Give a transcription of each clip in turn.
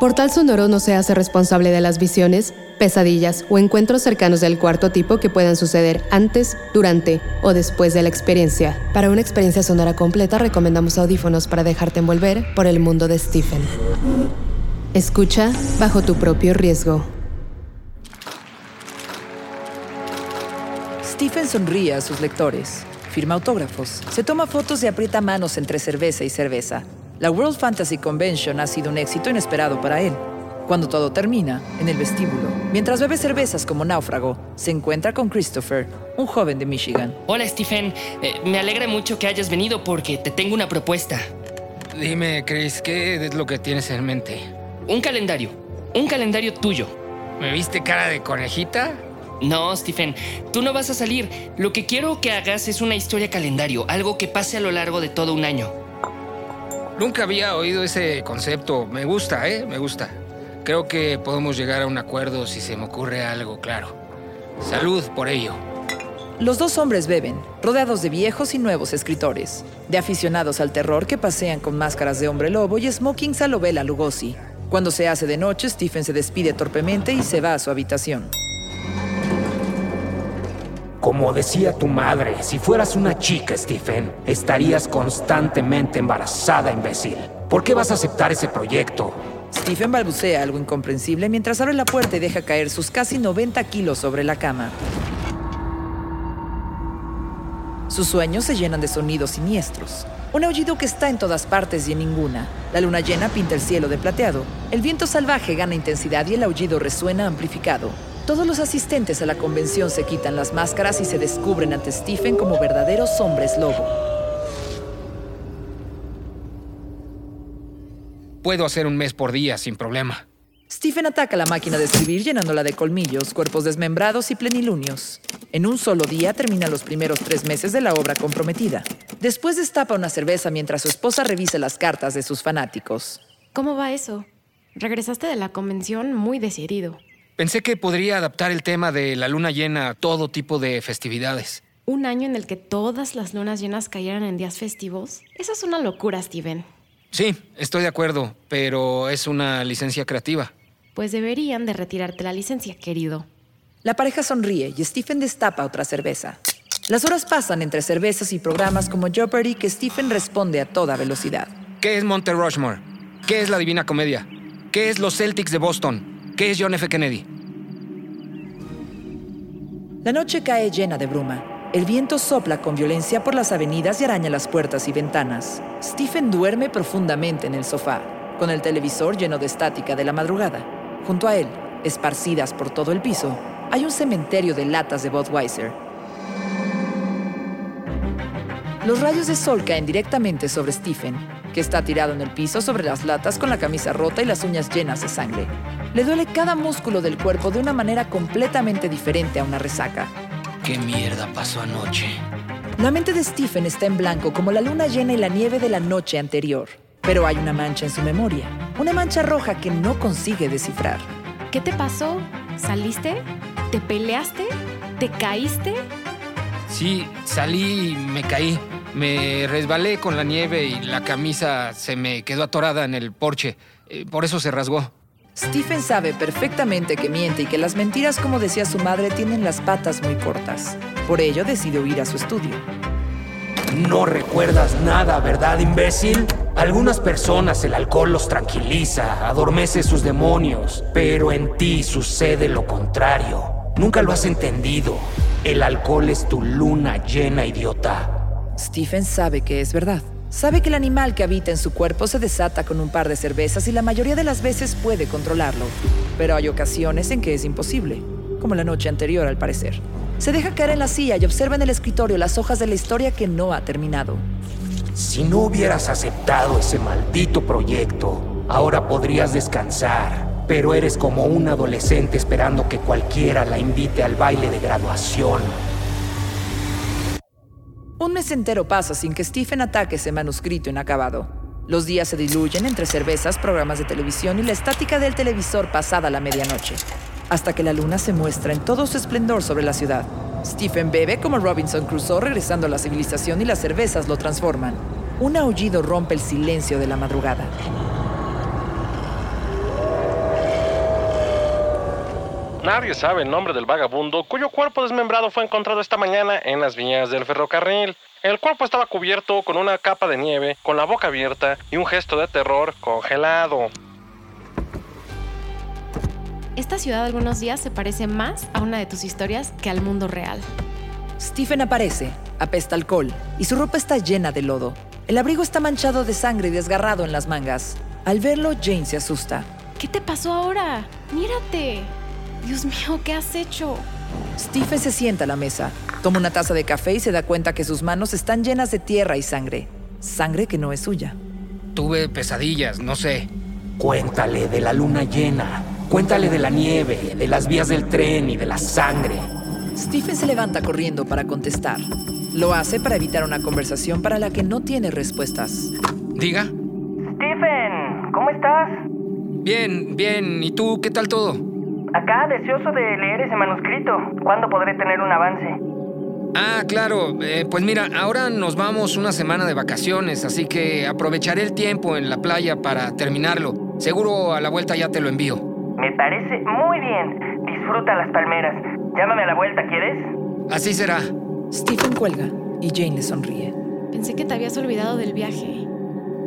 Portal Sonoro no se hace responsable de las visiones, pesadillas o encuentros cercanos del cuarto tipo que puedan suceder antes, durante o después de la experiencia. Para una experiencia sonora completa recomendamos audífonos para dejarte envolver por el mundo de Stephen. Escucha bajo tu propio riesgo. Stephen sonríe a sus lectores, firma autógrafos, se toma fotos y aprieta manos entre cerveza y cerveza. La World Fantasy Convention ha sido un éxito inesperado para él. Cuando todo termina, en el vestíbulo, mientras bebe cervezas como náufrago, se encuentra con Christopher, un joven de Michigan. Hola Stephen, Eh, me alegra mucho que hayas venido porque te tengo una propuesta. Dime, Chris, ¿qué es lo que tienes en mente? Un calendario, un calendario tuyo. ¿Me viste cara de conejita? No, Stephen, tú no vas a salir. Lo que quiero que hagas es una historia calendario, algo que pase a lo largo de todo un año. Nunca había oído ese concepto. Me gusta, ¿eh? Me gusta. Creo que podemos llegar a un acuerdo si se me ocurre algo claro. Salud por ello. Los dos hombres beben, rodeados de viejos y nuevos escritores, de aficionados al terror que pasean con máscaras de hombre lobo y smokings a Lugosi. Cuando se hace de noche, Stephen se despide torpemente y se va a su habitación. Como decía tu madre, si fueras una chica, Stephen, estarías constantemente embarazada, imbécil. ¿Por qué vas a aceptar ese proyecto? Stephen balbucea algo incomprensible mientras abre la puerta y deja caer sus casi 90 kilos sobre la cama. Sus sueños se llenan de sonidos siniestros. Un aullido que está en todas partes y en ninguna. La luna llena pinta el cielo de plateado. El viento salvaje gana intensidad y el aullido resuena amplificado. Todos los asistentes a la convención se quitan las máscaras y se descubren ante Stephen como verdaderos hombres lobo. Puedo hacer un mes por día sin problema. Stephen ataca la máquina de escribir llenándola de colmillos, cuerpos desmembrados y plenilunios. En un solo día termina los primeros tres meses de la obra comprometida. Después destapa una cerveza mientras su esposa revisa las cartas de sus fanáticos. ¿Cómo va eso? Regresaste de la convención muy decidido. Pensé que podría adaptar el tema de la luna llena a todo tipo de festividades. Un año en el que todas las lunas llenas cayeran en días festivos. Eso es una locura, Steven. Sí, estoy de acuerdo, pero es una licencia creativa. Pues deberían de retirarte la licencia, querido. La pareja sonríe y Stephen destapa otra cerveza. Las horas pasan entre cervezas y programas como Jeopardy que Stephen responde a toda velocidad. ¿Qué es Monte Rushmore? ¿Qué es la Divina Comedia? ¿Qué es los Celtics de Boston? ¿Qué es John F. Kennedy? La noche cae llena de bruma. El viento sopla con violencia por las avenidas y araña las puertas y ventanas. Stephen duerme profundamente en el sofá, con el televisor lleno de estática de la madrugada. Junto a él, esparcidas por todo el piso, hay un cementerio de latas de Budweiser. Los rayos de sol caen directamente sobre Stephen, que está tirado en el piso sobre las latas con la camisa rota y las uñas llenas de sangre. Le duele cada músculo del cuerpo de una manera completamente diferente a una resaca. ¿Qué mierda pasó anoche? La mente de Stephen está en blanco como la luna llena y la nieve de la noche anterior. Pero hay una mancha en su memoria, una mancha roja que no consigue descifrar. ¿Qué te pasó? ¿Saliste? ¿Te peleaste? ¿Te caíste? Sí, salí y me caí. Me resbalé con la nieve y la camisa se me quedó atorada en el porche. Eh, Por eso se rasgó. Stephen sabe perfectamente que miente y que las mentiras, como decía su madre, tienen las patas muy cortas. Por ello decide huir a su estudio. No recuerdas nada, ¿verdad, imbécil? Algunas personas el alcohol los tranquiliza, adormece sus demonios, pero en ti sucede lo contrario. Nunca lo has entendido. El alcohol es tu luna llena, idiota. Stephen sabe que es verdad. Sabe que el animal que habita en su cuerpo se desata con un par de cervezas y la mayoría de las veces puede controlarlo. Pero hay ocasiones en que es imposible, como la noche anterior al parecer. Se deja caer en la silla y observa en el escritorio las hojas de la historia que no ha terminado. Si no hubieras aceptado ese maldito proyecto, ahora podrías descansar. Pero eres como un adolescente esperando que cualquiera la invite al baile de graduación. Un mes entero pasa sin que Stephen ataque ese manuscrito inacabado. Los días se diluyen entre cervezas, programas de televisión y la estática del televisor pasada la medianoche, hasta que la luna se muestra en todo su esplendor sobre la ciudad. Stephen bebe como Robinson Crusoe regresando a la civilización y las cervezas lo transforman. Un aullido rompe el silencio de la madrugada. Nadie sabe el nombre del vagabundo cuyo cuerpo desmembrado fue encontrado esta mañana en las vías del ferrocarril. El cuerpo estaba cubierto con una capa de nieve, con la boca abierta y un gesto de terror congelado. Esta ciudad algunos días se parece más a una de tus historias que al mundo real. Stephen aparece, apesta alcohol, y su ropa está llena de lodo. El abrigo está manchado de sangre y desgarrado en las mangas. Al verlo, Jane se asusta. ¿Qué te pasó ahora? Mírate. Dios mío, ¿qué has hecho? Stephen se sienta a la mesa, toma una taza de café y se da cuenta que sus manos están llenas de tierra y sangre. Sangre que no es suya. Tuve pesadillas, no sé. Cuéntale de la luna llena. Cuéntale de la nieve, de las vías del tren y de la sangre. Stephen se levanta corriendo para contestar. Lo hace para evitar una conversación para la que no tiene respuestas. Diga. Stephen, ¿cómo estás? Bien, bien. ¿Y tú qué tal todo? Acá, deseoso de leer ese manuscrito. ¿Cuándo podré tener un avance? Ah, claro. Eh, pues mira, ahora nos vamos una semana de vacaciones, así que aprovecharé el tiempo en la playa para terminarlo. Seguro a la vuelta ya te lo envío. Me parece muy bien. Disfruta las palmeras. Llámame a la vuelta, ¿quieres? Así será. Stephen cuelga y Jane le sonríe. Pensé que te habías olvidado del viaje.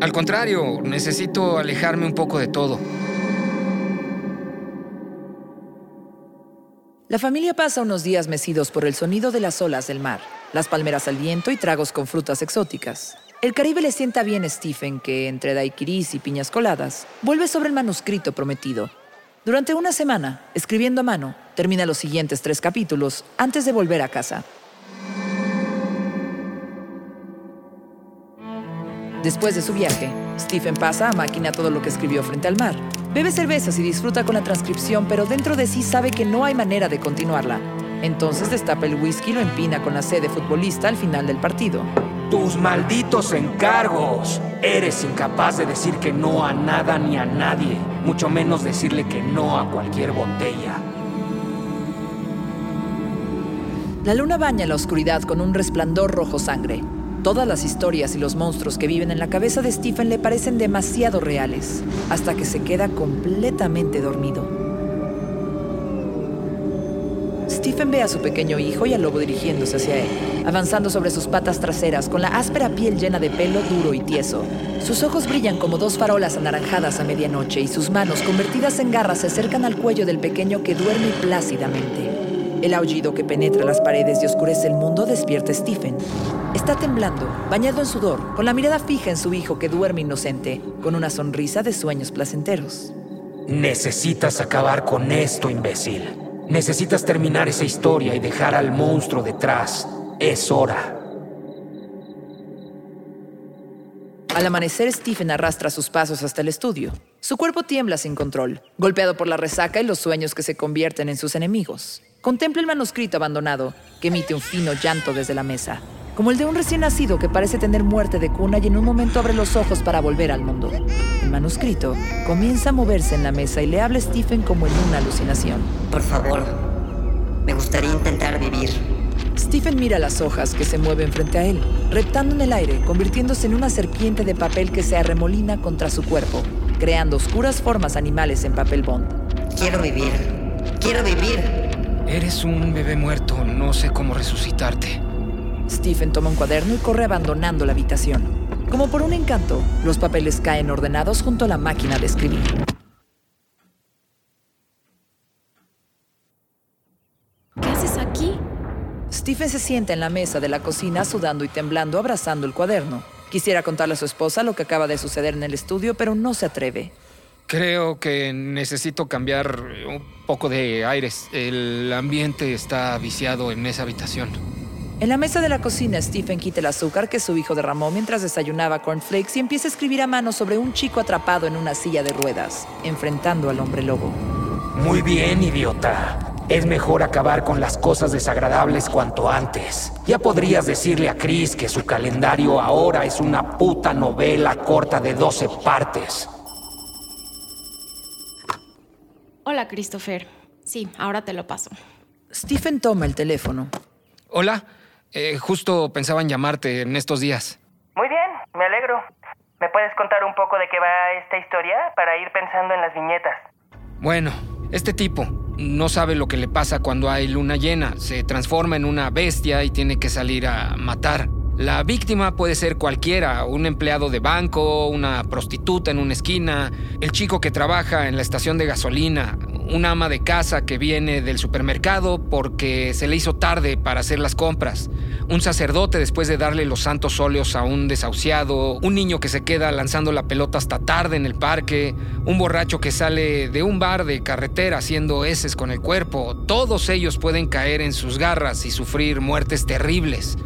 Al contrario, necesito alejarme un poco de todo. La familia pasa unos días mecidos por el sonido de las olas del mar, las palmeras al viento y tragos con frutas exóticas. El Caribe le sienta bien a Stephen, que, entre daiquiris y piñas coladas, vuelve sobre el manuscrito prometido. Durante una semana, escribiendo a mano, termina los siguientes tres capítulos antes de volver a casa. Después de su viaje, Stephen pasa a máquina todo lo que escribió frente al mar. Bebe cervezas y disfruta con la transcripción, pero dentro de sí sabe que no hay manera de continuarla. Entonces destapa el whisky y lo empina con la sed de futbolista al final del partido. Tus malditos encargos. Eres incapaz de decir que no a nada ni a nadie, mucho menos decirle que no a cualquier botella. La luna baña la oscuridad con un resplandor rojo sangre. Todas las historias y los monstruos que viven en la cabeza de Stephen le parecen demasiado reales, hasta que se queda completamente dormido. Stephen ve a su pequeño hijo y al lobo dirigiéndose hacia él, avanzando sobre sus patas traseras con la áspera piel llena de pelo duro y tieso. Sus ojos brillan como dos farolas anaranjadas a medianoche y sus manos convertidas en garras se acercan al cuello del pequeño que duerme plácidamente. El aullido que penetra las paredes y oscurece el mundo despierta a Stephen. Está temblando, bañado en sudor, con la mirada fija en su hijo que duerme inocente, con una sonrisa de sueños placenteros. Necesitas acabar con esto, imbécil. Necesitas terminar esa historia y dejar al monstruo detrás. Es hora. Al amanecer, Stephen arrastra sus pasos hasta el estudio. Su cuerpo tiembla sin control, golpeado por la resaca y los sueños que se convierten en sus enemigos. Contempla el manuscrito abandonado, que emite un fino llanto desde la mesa, como el de un recién nacido que parece tener muerte de cuna y en un momento abre los ojos para volver al mundo. El manuscrito comienza a moverse en la mesa y le habla a Stephen como en una alucinación. Por favor, me gustaría intentar vivir. Stephen mira las hojas que se mueven frente a él, reptando en el aire, convirtiéndose en una serpiente de papel que se arremolina contra su cuerpo, creando oscuras formas animales en papel bond. Quiero vivir. Quiero vivir. Eres un bebé muerto, no sé cómo resucitarte. Stephen toma un cuaderno y corre abandonando la habitación. Como por un encanto, los papeles caen ordenados junto a la máquina de escribir. ¿Qué haces aquí? Stephen se sienta en la mesa de la cocina sudando y temblando, abrazando el cuaderno. Quisiera contarle a su esposa lo que acaba de suceder en el estudio, pero no se atreve. Creo que necesito cambiar un poco de aires. El ambiente está viciado en esa habitación. En la mesa de la cocina, Stephen quita el azúcar que su hijo derramó mientras desayunaba cornflakes y empieza a escribir a mano sobre un chico atrapado en una silla de ruedas, enfrentando al hombre lobo. Muy bien, idiota. Es mejor acabar con las cosas desagradables cuanto antes. Ya podrías decirle a Chris que su calendario ahora es una puta novela corta de 12 partes. Hola, Christopher. Sí, ahora te lo paso. Stephen toma el teléfono. Hola, eh, justo pensaba en llamarte en estos días. Muy bien, me alegro. ¿Me puedes contar un poco de qué va esta historia para ir pensando en las viñetas? Bueno, este tipo no sabe lo que le pasa cuando hay luna llena. Se transforma en una bestia y tiene que salir a matar. La víctima puede ser cualquiera, un empleado de banco, una prostituta en una esquina, el chico que trabaja en la estación de gasolina, una ama de casa que viene del supermercado porque se le hizo tarde para hacer las compras, un sacerdote después de darle los santos óleos a un desahuciado, un niño que se queda lanzando la pelota hasta tarde en el parque, un borracho que sale de un bar de carretera haciendo heces con el cuerpo, todos ellos pueden caer en sus garras y sufrir muertes terribles.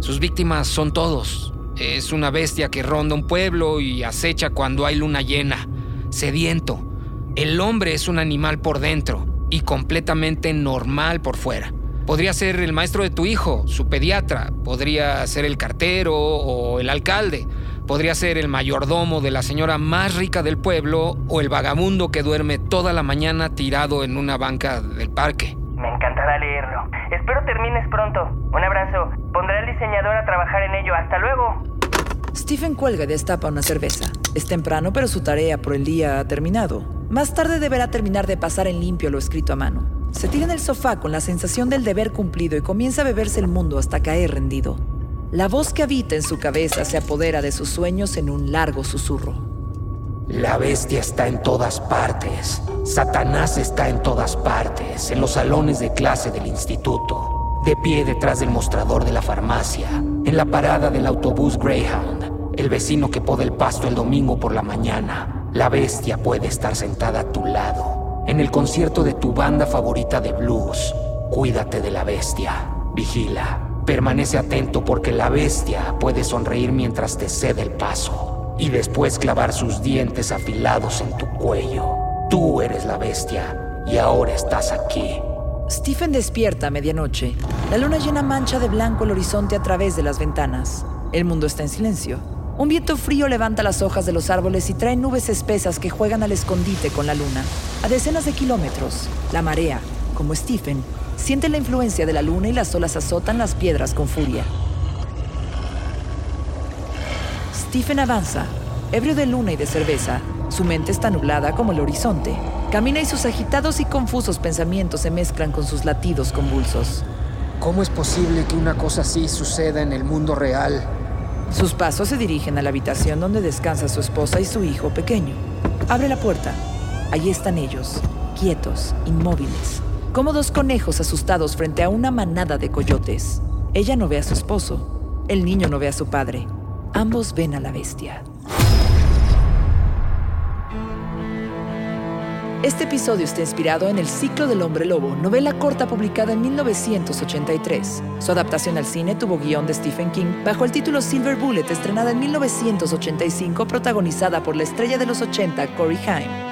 Sus víctimas son todos. Es una bestia que ronda un pueblo y acecha cuando hay luna llena, sediento el hombre es un animal por dentro y completamente normal por fuera. Podría ser el maestro de tu hijo, su pediatra, podría ser el cartero o el alcalde, podría ser el mayordomo de la señora más rica del pueblo o el vagabundo que duerme toda la mañana tirado en una banca del parque. Me encantará leerlo. Espero termines pronto. Un abrazo. Pondré al diseñador a trabajar en ello. Hasta luego. Stephen cuelga y destapa una cerveza. Es temprano, pero su tarea por el día ha terminado. Más tarde deberá terminar de pasar en limpio lo escrito a mano. Se tira en el sofá con la sensación del deber cumplido y comienza a beberse el mundo hasta caer rendido. La voz que habita en su cabeza se apodera de sus sueños en un largo susurro. La bestia está en todas partes. Satanás está en todas partes, en los salones de clase del instituto de pie detrás del mostrador de la farmacia, en la parada del autobús Greyhound, el vecino que poda el pasto el domingo por la mañana. La bestia puede estar sentada a tu lado. En el concierto de tu banda favorita de blues, cuídate de la bestia. Vigila. Permanece atento porque la bestia puede sonreír mientras te cede el paso y después clavar sus dientes afilados en tu cuello. Tú eres la bestia y ahora estás aquí. Stephen despierta a medianoche. La luna llena mancha de blanco el horizonte a través de las ventanas. El mundo está en silencio. Un viento frío levanta las hojas de los árboles y trae nubes espesas que juegan al escondite con la luna. A decenas de kilómetros, la marea, como Stephen, siente la influencia de la luna y las olas azotan las piedras con furia. Stephen avanza, ebrio de luna y de cerveza. Su mente está nublada como el horizonte. Camina y sus agitados y confusos pensamientos se mezclan con sus latidos convulsos. ¿Cómo es posible que una cosa así suceda en el mundo real? Sus pasos se dirigen a la habitación donde descansa su esposa y su hijo pequeño. Abre la puerta. Allí están ellos, quietos, inmóviles, como dos conejos asustados frente a una manada de coyotes. Ella no ve a su esposo. El niño no ve a su padre. Ambos ven a la bestia. Este episodio está inspirado en El ciclo del hombre lobo, novela corta publicada en 1983. Su adaptación al cine tuvo guion de Stephen King bajo el título Silver Bullet, estrenada en 1985, protagonizada por la estrella de los 80, Corey Haim.